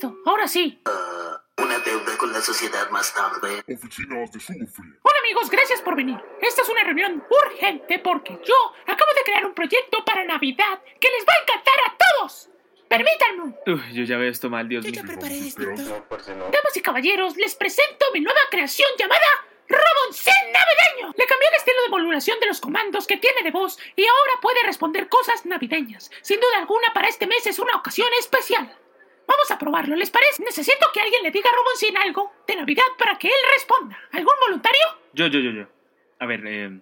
listo, ahora sí. Ah, una deuda con la sociedad más tarde. Oficinas de Sugo Free. Hola amigos, gracias por venir. Esta es una reunión urgente porque yo acabo de crear un proyecto para Navidad que les va a encantar a todos. Permítanme. Uy, yo ya veo esto mal, Dios Yo ya mío. preparé esto. Damas y caballeros, les presento mi nueva creación llamada Roboncín Navideño. Le cambié el estilo de modulación de los comandos que tiene de voz y ahora puede responder cosas navideñas. Sin duda alguna, para este mes es una ocasión especial. Vamos a probarlo, ¿les parece? Necesito que alguien le diga a Roboncín algo de Navidad para que él responda. ¿Algún voluntario? Yo, yo, yo, yo. A ver, eh,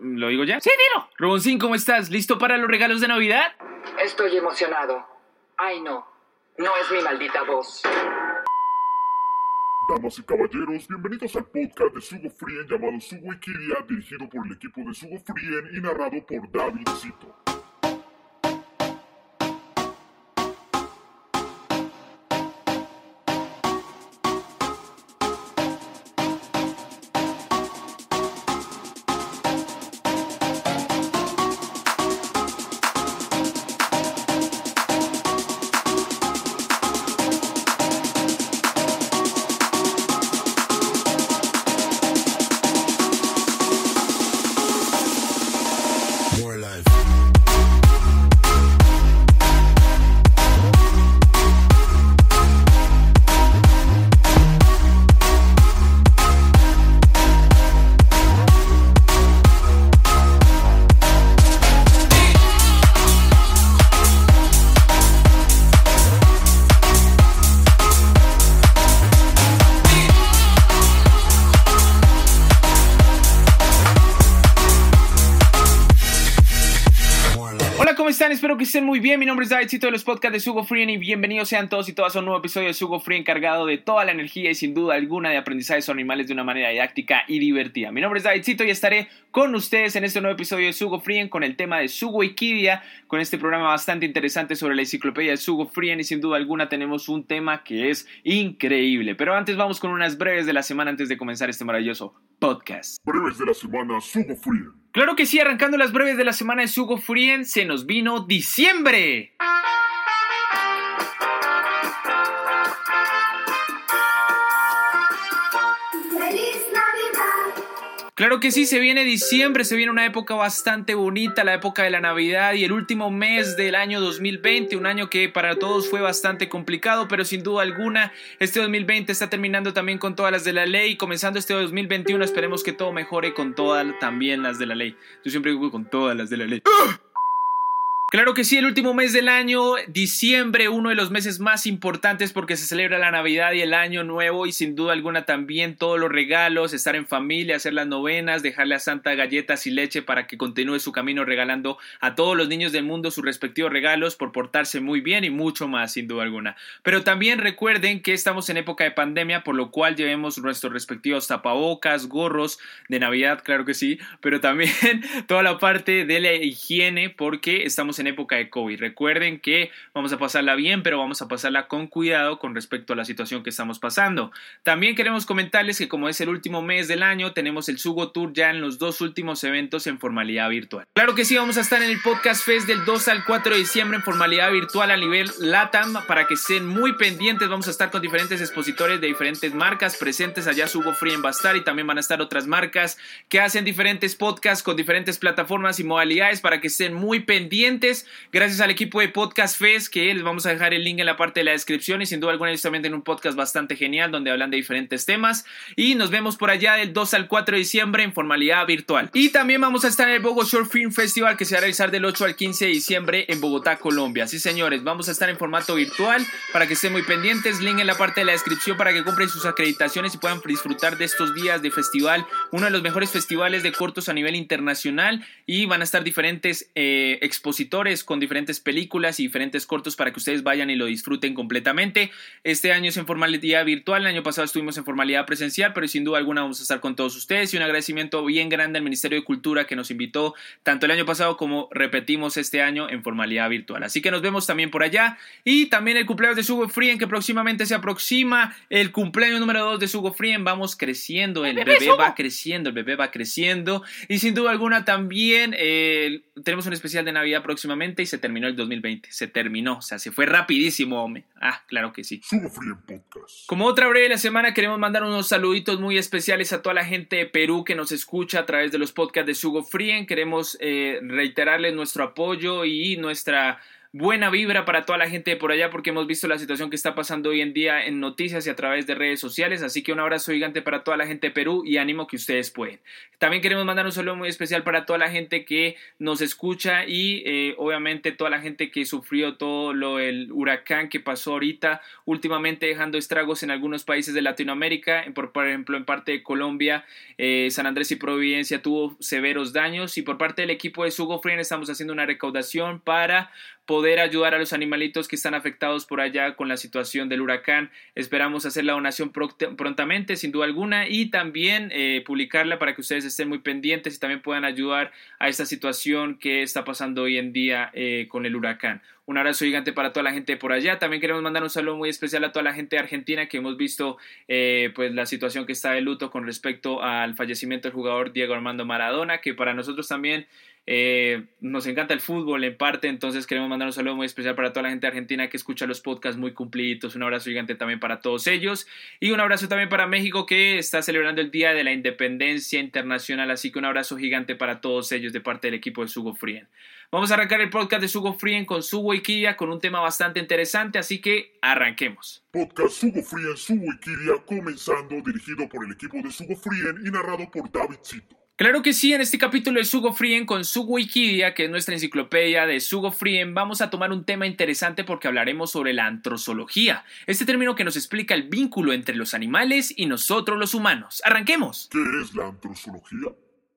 ¿lo digo ya? Sí, dilo. Roboncín, ¿cómo estás? ¿Listo para los regalos de Navidad? Estoy emocionado. Ay, no. No es mi maldita voz. Damas y caballeros, bienvenidos al podcast de Sugo Frien llamado Sugo Ikiria, dirigido por el equipo de Sugo Frien y narrado por David Espero que estén muy bien. Mi nombre es Davidcito de los podcasts de Sugo Free y bienvenidos sean todos y todas a un nuevo episodio de Sugo Free encargado de toda la energía y sin duda alguna de aprendizaje sobre animales de una manera didáctica y divertida. Mi nombre es Davidcito y estaré con ustedes en este nuevo episodio de Sugo Free con el tema de Sugo Ikidia, con este programa bastante interesante sobre la enciclopedia de Sugo Free y sin duda alguna tenemos un tema que es increíble. Pero antes vamos con unas breves de la semana antes de comenzar este maravilloso podcast. Breves de la semana Sugo Frien. Claro que sí, arrancando las breves de la semana de Sugo Frien, se nos vino diciembre. Claro que sí, se viene diciembre, se viene una época bastante bonita, la época de la Navidad y el último mes del año 2020, un año que para todos fue bastante complicado, pero sin duda alguna este 2020 está terminando también con todas las de la ley comenzando este 2021 esperemos que todo mejore con todas también las de la ley. Yo siempre digo con todas las de la ley. Claro que sí, el último mes del año, diciembre, uno de los meses más importantes porque se celebra la Navidad y el Año Nuevo y sin duda alguna también todos los regalos, estar en familia, hacer las novenas, dejarle a Santa galletas y leche para que continúe su camino regalando a todos los niños del mundo sus respectivos regalos por portarse muy bien y mucho más, sin duda alguna. Pero también recuerden que estamos en época de pandemia, por lo cual llevemos nuestros respectivos tapabocas, gorros de Navidad, claro que sí, pero también toda la parte de la higiene porque estamos en época de COVID. Recuerden que vamos a pasarla bien, pero vamos a pasarla con cuidado con respecto a la situación que estamos pasando. También queremos comentarles que como es el último mes del año, tenemos el Sugo Tour ya en los dos últimos eventos en formalidad virtual. Claro que sí, vamos a estar en el Podcast Fest del 2 al 4 de diciembre en formalidad virtual a nivel LATAM para que estén muy pendientes. Vamos a estar con diferentes expositores de diferentes marcas presentes allá. Sugo Free va a estar y también van a estar otras marcas que hacen diferentes podcasts con diferentes plataformas y modalidades para que estén muy pendientes. Gracias al equipo de Podcast Fest que les vamos a dejar el link en la parte de la descripción y sin duda alguna ellos también tienen un podcast bastante genial donde hablan de diferentes temas y nos vemos por allá del 2 al 4 de diciembre en formalidad virtual. Y también vamos a estar en el Bogo Short Film Festival que se va a realizar del 8 al 15 de diciembre en Bogotá, Colombia. Sí, señores, vamos a estar en formato virtual para que estén muy pendientes. Link en la parte de la descripción para que compren sus acreditaciones y puedan disfrutar de estos días de festival, uno de los mejores festivales de cortos a nivel internacional y van a estar diferentes eh, expositores con diferentes películas y diferentes cortos para que ustedes vayan y lo disfruten completamente. Este año es en formalidad virtual, el año pasado estuvimos en formalidad presencial, pero sin duda alguna vamos a estar con todos ustedes y un agradecimiento bien grande al Ministerio de Cultura que nos invitó tanto el año pasado como repetimos este año en formalidad virtual. Así que nos vemos también por allá y también el cumpleaños de Sugo Frien que próximamente se aproxima, el cumpleaños número 2 de Sugo Frien, vamos creciendo, el bebé va creciendo, el bebé va creciendo y sin duda alguna también eh, tenemos un especial de Navidad próximamente próximamente y se terminó el 2020. Se terminó, o sea, se fue rapidísimo, hombre. Ah, claro que sí. Sugo Frien Podcast. Como otra breve de la semana, queremos mandar unos saluditos muy especiales a toda la gente de Perú que nos escucha a través de los podcasts de Sugo Frien. Queremos eh, reiterarles nuestro apoyo y nuestra buena vibra para toda la gente de por allá porque hemos visto la situación que está pasando hoy en día en noticias y a través de redes sociales. Así que un abrazo gigante para toda la gente de Perú y ánimo que ustedes pueden. También queremos mandar un saludo muy especial para toda la gente que nos escucha y eh, obviamente toda la gente que sufrió todo lo el huracán que pasó ahorita últimamente dejando estragos en algunos países de Latinoamérica, por, por ejemplo en parte de Colombia, eh, San Andrés y Providencia tuvo severos daños y por parte del equipo de Sugo Frien estamos haciendo una recaudación para poder ayudar a los animalitos que están afectados por allá con la situación del huracán. Esperamos hacer la donación prontamente, sin duda alguna, y también eh, publicarla para que ustedes estén muy pendientes y también puedan ayudar a esta situación que está pasando hoy en día eh, con el huracán. Un abrazo gigante para toda la gente por allá. También queremos mandar un saludo muy especial a toda la gente de Argentina que hemos visto eh, pues la situación que está de luto con respecto al fallecimiento del jugador Diego Armando Maradona, que para nosotros también eh, nos encanta el fútbol en parte, entonces queremos mandar un saludo muy especial para toda la gente argentina que escucha los podcasts muy cumplidos. Un abrazo gigante también para todos ellos. Y un abrazo también para México que está celebrando el Día de la Independencia Internacional. Así que un abrazo gigante para todos ellos de parte del equipo de Sugo Frien. Vamos a arrancar el podcast de Sugo Frien con Sugo Ikiria con un tema bastante interesante, así que arranquemos. Podcast Sugo Frien, Sugo Ikiria, comenzando, dirigido por el equipo de Sugo Frien y narrado por David Cito. Claro que sí, en este capítulo de Sugo Frien con Sugo Wikidia, que es nuestra enciclopedia de Sugo Frien, vamos a tomar un tema interesante porque hablaremos sobre la antrozoología, este término que nos explica el vínculo entre los animales y nosotros los humanos. ¡Arranquemos! ¿Qué es la antrozoología?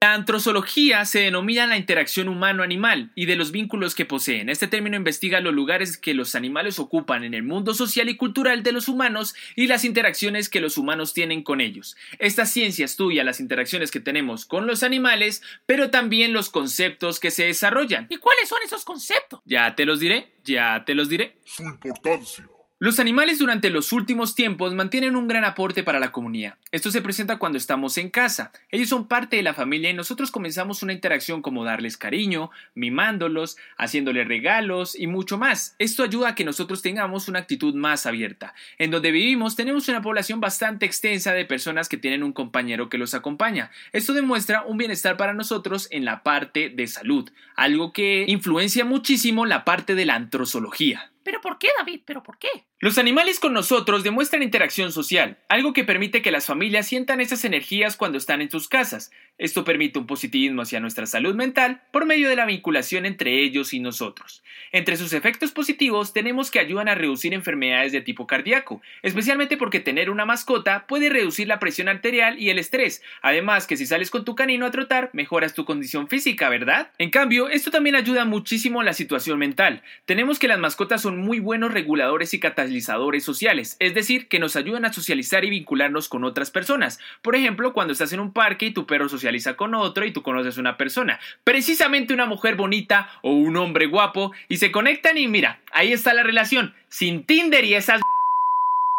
La antrozoología se denomina la interacción humano-animal y de los vínculos que poseen. Este término investiga los lugares que los animales ocupan en el mundo social y cultural de los humanos y las interacciones que los humanos tienen con ellos. Esta ciencia estudia las interacciones que tenemos con los animales, pero también los conceptos que se desarrollan. ¿Y cuáles son esos conceptos? Ya te los diré, ya te los diré. Su importancia. Los animales durante los últimos tiempos mantienen un gran aporte para la comunidad. Esto se presenta cuando estamos en casa. Ellos son parte de la familia y nosotros comenzamos una interacción como darles cariño, mimándolos, haciéndoles regalos y mucho más. Esto ayuda a que nosotros tengamos una actitud más abierta. En donde vivimos tenemos una población bastante extensa de personas que tienen un compañero que los acompaña. Esto demuestra un bienestar para nosotros en la parte de salud, algo que influencia muchísimo la parte de la antrozoología. ¿Pero por qué, David? ¿Pero por qué? Los animales con nosotros demuestran interacción social, algo que permite que las familias sientan esas energías cuando están en sus casas. Esto permite un positivismo hacia nuestra salud mental por medio de la vinculación entre ellos y nosotros. Entre sus efectos positivos tenemos que ayudan a reducir enfermedades de tipo cardíaco, especialmente porque tener una mascota puede reducir la presión arterial y el estrés, además que si sales con tu canino a trotar mejoras tu condición física, ¿verdad? En cambio, esto también ayuda muchísimo a la situación mental. Tenemos que las mascotas son muy buenos reguladores y catalizadores sociales, es decir, que nos ayudan a socializar y vincularnos con otras personas. Por ejemplo, cuando estás en un parque y tu perro socializa con otro y tú conoces una persona, precisamente una mujer bonita o un hombre guapo, y se conectan y mira, ahí está la relación, sin Tinder y esas...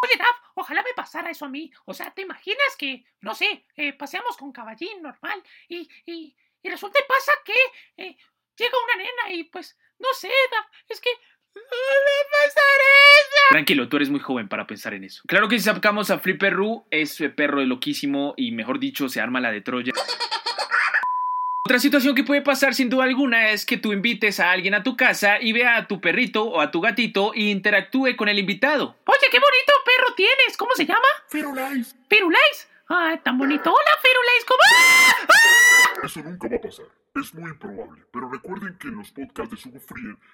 Oye, Dab, ojalá me pasara eso a mí. O sea, ¿te imaginas que, no sé, eh, paseamos con caballín normal y, y, y resulta y pasa que eh, llega una nena y pues, no sé, Dab, es que ¡No me pasar eso! Tranquilo, tú eres muy joven para pensar en eso. Claro que si sacamos a Flipper Roo, es perro de loquísimo y mejor dicho, se arma la de Troya. Otra situación que puede pasar sin duda alguna es que tú invites a alguien a tu casa y vea a tu perrito o a tu gatito e interactúe con el invitado. Oye, qué bonito perro tienes. ¿Cómo se llama? Firulais. Firulais. Ay, tan bonito. Hola, Firulais. ¿Cómo? ¡Ah! ¡Ah! Eso nunca va a pasar. Es muy improbable, pero recuerden que en los podcasts de Sugo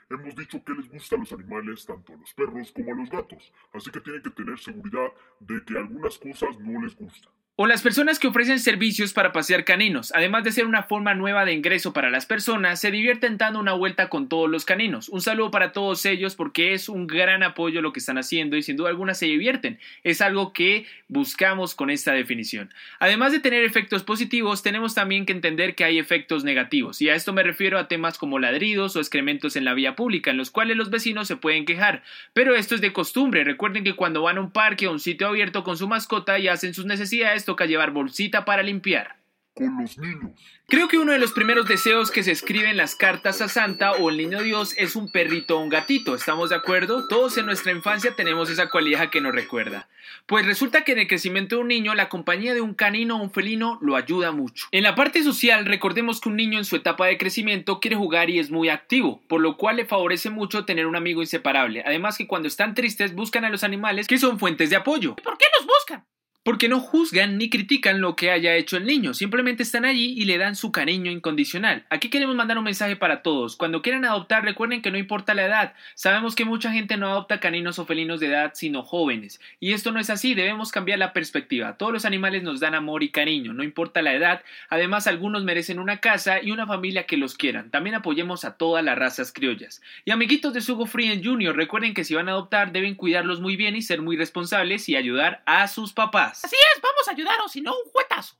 hemos dicho que les gusta a los animales, tanto a los perros como a los gatos, así que tienen que tener seguridad de que algunas cosas no les gustan. O las personas que ofrecen servicios para pasear caninos, además de ser una forma nueva de ingreso para las personas, se divierten dando una vuelta con todos los caninos. Un saludo para todos ellos porque es un gran apoyo lo que están haciendo y sin duda alguna se divierten. Es algo que buscamos con esta definición. Además de tener efectos positivos, tenemos también que entender que hay efectos negativos, y a esto me refiero a temas como ladridos o excrementos en la vía pública, en los cuales los vecinos se pueden quejar. Pero esto es de costumbre, recuerden que cuando van a un parque o un sitio abierto con su mascota y hacen sus necesidades, toca llevar bolsita para limpiar. con los niños. Creo que uno de los primeros deseos que se escribe en las cartas a Santa o el niño Dios es un perrito o un gatito. ¿Estamos de acuerdo? Todos en nuestra infancia tenemos esa cualidad que nos recuerda. Pues resulta que en el crecimiento de un niño la compañía de un canino o un felino lo ayuda mucho. En la parte social, recordemos que un niño en su etapa de crecimiento quiere jugar y es muy activo, por lo cual le favorece mucho tener un amigo inseparable. Además que cuando están tristes buscan a los animales que son fuentes de apoyo. ¿Por qué los buscan? Porque no juzgan ni critican lo que haya hecho el niño, simplemente están allí y le dan su cariño incondicional. Aquí queremos mandar un mensaje para todos. Cuando quieran adoptar, recuerden que no importa la edad. Sabemos que mucha gente no adopta caninos o felinos de edad, sino jóvenes. Y esto no es así, debemos cambiar la perspectiva. Todos los animales nos dan amor y cariño, no importa la edad. Además, algunos merecen una casa y una familia que los quieran. También apoyemos a todas las razas criollas. Y amiguitos de Sugo Free Junior, recuerden que si van a adoptar, deben cuidarlos muy bien y ser muy responsables y ayudar a sus papás. Así es, vamos a ayudaros, si no un juetazo.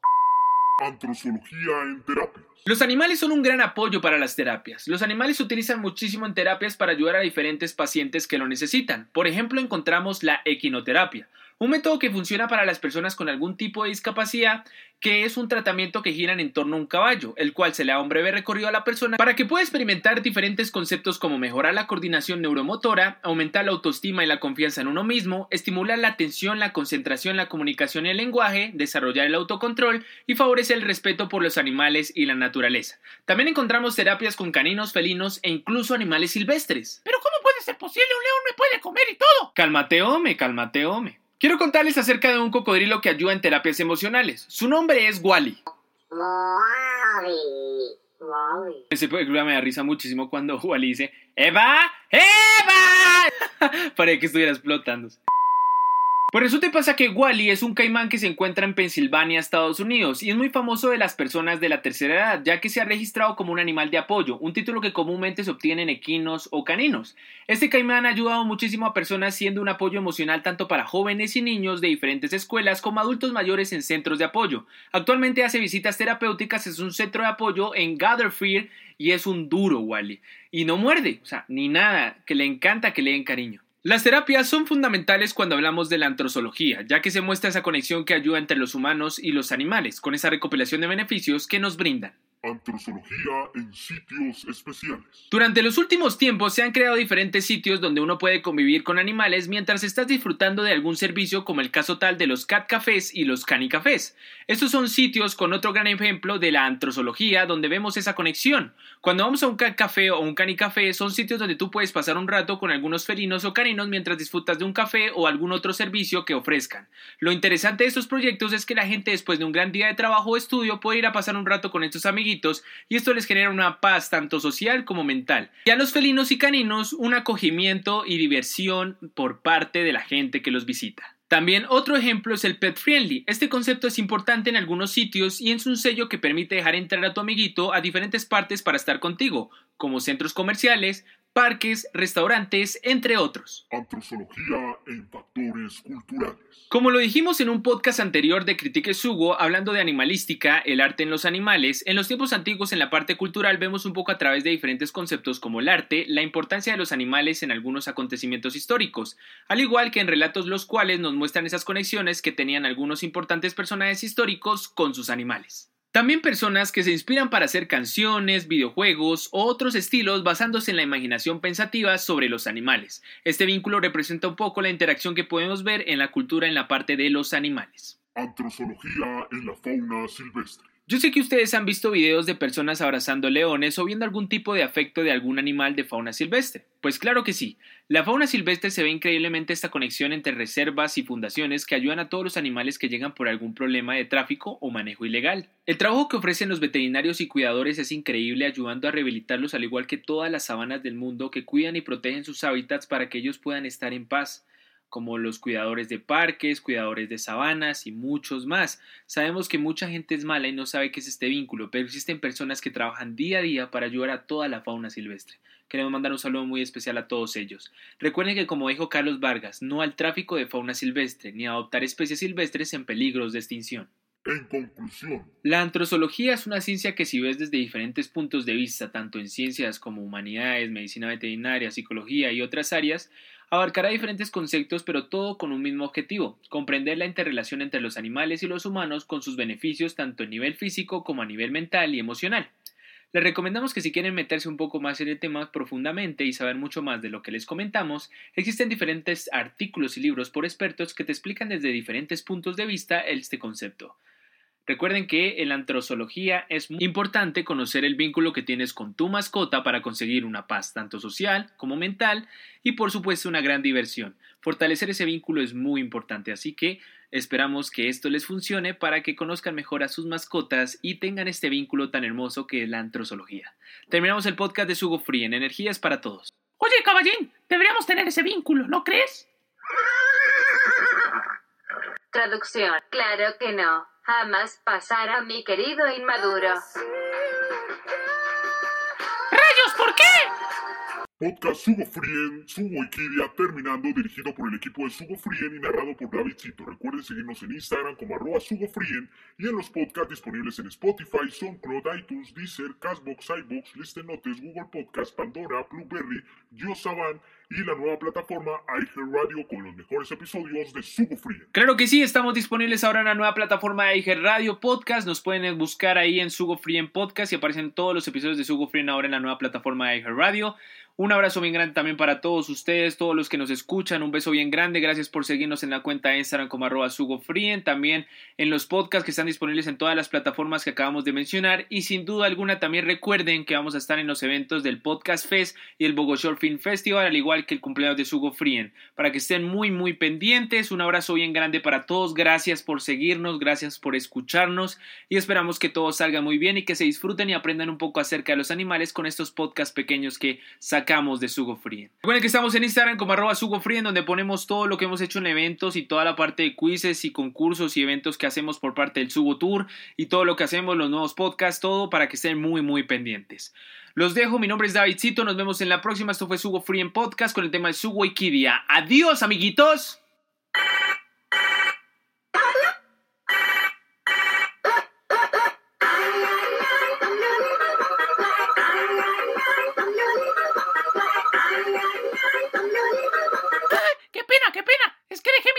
Antrozoología en terapias. Los animales son un gran apoyo para las terapias. Los animales se utilizan muchísimo en terapias para ayudar a diferentes pacientes que lo necesitan. Por ejemplo, encontramos la equinoterapia, un método que funciona para las personas con algún tipo de discapacidad, que es un tratamiento que gira en torno a un caballo, el cual se le da un breve recorrido a la persona para que pueda experimentar diferentes conceptos como mejorar la coordinación neuromotora, aumentar la autoestima y la confianza en uno mismo, estimular la atención, la concentración, la comunicación y el lenguaje, desarrollar el autocontrol y favorecer el respeto por los animales y la naturaleza. También encontramos terapias con caninos, felinos e incluso animales silvestres. Pero ¿cómo puede ser posible? Un león me puede comer y todo. Cálmate, home, cálmate, home. Quiero contarles acerca de un cocodrilo que ayuda en terapias emocionales. Su nombre es Wally. Ese programa me da risa muchísimo cuando Wally dice ¡Eva! ¡Eva! Para que estuviera explotando. Pues resulta y pasa que Wally es un caimán que se encuentra en Pensilvania, Estados Unidos, y es muy famoso de las personas de la tercera edad, ya que se ha registrado como un animal de apoyo, un título que comúnmente se obtiene en equinos o caninos. Este caimán ha ayudado muchísimo a personas siendo un apoyo emocional tanto para jóvenes y niños de diferentes escuelas como adultos mayores en centros de apoyo. Actualmente hace visitas terapéuticas, es un centro de apoyo en Gatherfield y es un duro Wally. Y no muerde, o sea, ni nada, que le encanta que le den cariño. Las terapias son fundamentales cuando hablamos de la antrozoología, ya que se muestra esa conexión que ayuda entre los humanos y los animales, con esa recopilación de beneficios que nos brindan. Antrozoología en sitios especiales. Durante los últimos tiempos se han creado diferentes sitios donde uno puede convivir con animales mientras estás disfrutando de algún servicio como el caso tal de los cat cafés y los canicafés. Estos son sitios con otro gran ejemplo de la antrozoología donde vemos esa conexión. Cuando vamos a un cat café o un canicafé son sitios donde tú puedes pasar un rato con algunos felinos o caninos mientras disfrutas de un café o algún otro servicio que ofrezcan. Lo interesante de estos proyectos es que la gente después de un gran día de trabajo o estudio puede ir a pasar un rato con estos amiguitos y esto les genera una paz tanto social como mental. Y a los felinos y caninos un acogimiento y diversión por parte de la gente que los visita. También otro ejemplo es el pet friendly. Este concepto es importante en algunos sitios y es un sello que permite dejar entrar a tu amiguito a diferentes partes para estar contigo, como centros comerciales, parques, restaurantes, entre otros. Antrozoología en factores culturales. Como lo dijimos en un podcast anterior de Critique Sugo, hablando de animalística, el arte en los animales, en los tiempos antiguos en la parte cultural vemos un poco a través de diferentes conceptos como el arte, la importancia de los animales en algunos acontecimientos históricos, al igual que en relatos los cuales nos muestran esas conexiones que tenían algunos importantes personajes históricos con sus animales. También personas que se inspiran para hacer canciones, videojuegos o otros estilos basándose en la imaginación pensativa sobre los animales. Este vínculo representa un poco la interacción que podemos ver en la cultura en la parte de los animales. En la fauna silvestre. Yo sé que ustedes han visto videos de personas abrazando leones o viendo algún tipo de afecto de algún animal de fauna silvestre. Pues claro que sí. La fauna silvestre se ve increíblemente esta conexión entre reservas y fundaciones que ayudan a todos los animales que llegan por algún problema de tráfico o manejo ilegal. El trabajo que ofrecen los veterinarios y cuidadores es increíble ayudando a rehabilitarlos al igual que todas las sabanas del mundo que cuidan y protegen sus hábitats para que ellos puedan estar en paz como los cuidadores de parques, cuidadores de sabanas y muchos más. Sabemos que mucha gente es mala y no sabe qué es este vínculo, pero existen personas que trabajan día a día para ayudar a toda la fauna silvestre. Queremos mandar un saludo muy especial a todos ellos. Recuerden que como dijo Carlos Vargas, no al tráfico de fauna silvestre ni a adoptar especies silvestres en peligros de extinción. En conclusión, La antrozoología es una ciencia que si ves desde diferentes puntos de vista, tanto en ciencias como humanidades, medicina veterinaria, psicología y otras áreas, Abarcará diferentes conceptos, pero todo con un mismo objetivo, comprender la interrelación entre los animales y los humanos con sus beneficios tanto a nivel físico como a nivel mental y emocional. Les recomendamos que si quieren meterse un poco más en el tema profundamente y saber mucho más de lo que les comentamos, existen diferentes artículos y libros por expertos que te explican desde diferentes puntos de vista este concepto. Recuerden que en la antrozoología es muy importante conocer el vínculo que tienes con tu mascota para conseguir una paz tanto social como mental y por supuesto una gran diversión. Fortalecer ese vínculo es muy importante, así que esperamos que esto les funcione para que conozcan mejor a sus mascotas y tengan este vínculo tan hermoso que es la antrozoología. Terminamos el podcast de Sugo Free en Energías para Todos. Oye, caballín, deberíamos tener ese vínculo, ¿no crees? Traducción. Claro que no. Jamás pasará, mi querido inmaduro. Podcast Sugo Frien, Sugo Ikiria, terminando, dirigido por el equipo de Sugo Frien y narrado por David Cito. Recuerden seguirnos en Instagram como arroba Sugo Frien y en los podcasts disponibles en Spotify, SoundCloud, iTunes, Deezer, Castbox, iBox, Listen Notes, Google Podcast, Pandora, Blueberry, Saban y la nueva plataforma iHeartRadio con los mejores episodios de Sugo Frien. Claro que sí, estamos disponibles ahora en la nueva plataforma iHeartRadio Radio Podcast. Nos pueden buscar ahí en Sugo Free en Podcast y aparecen todos los episodios de Sugo Free ahora en la nueva plataforma iHeartRadio. Un abrazo bien grande también para todos ustedes, todos los que nos escuchan. Un beso bien grande. Gracias por seguirnos en la cuenta de Instagram como arroba sugofrien. También en los podcasts que están disponibles en todas las plataformas que acabamos de mencionar. Y sin duda alguna también recuerden que vamos a estar en los eventos del Podcast Fest y el Bogo Short Film Festival, al igual que el cumpleaños de Sugo Frien. Para que estén muy, muy pendientes. Un abrazo bien grande para todos. Gracias por seguirnos, gracias por escucharnos. Y esperamos que todo salga muy bien y que se disfruten y aprendan un poco acerca de los animales con estos podcasts pequeños que de Sugo Free. Recuerden que estamos en Instagram como arroba Sugo Free, donde ponemos todo lo que hemos hecho en eventos y toda la parte de quizzes y concursos y eventos que hacemos por parte del Sugo Tour y todo lo que hacemos, los nuevos podcasts, todo para que estén muy, muy pendientes. Los dejo, mi nombre es Davidcito, nos vemos en la próxima. Esto fue Sugo Free en podcast con el tema de Sugo Ikidia. Adiós, amiguitos.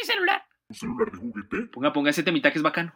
Mi celular. ¿Un celular de juguete? Ponga, ponga ese temita que es bacano.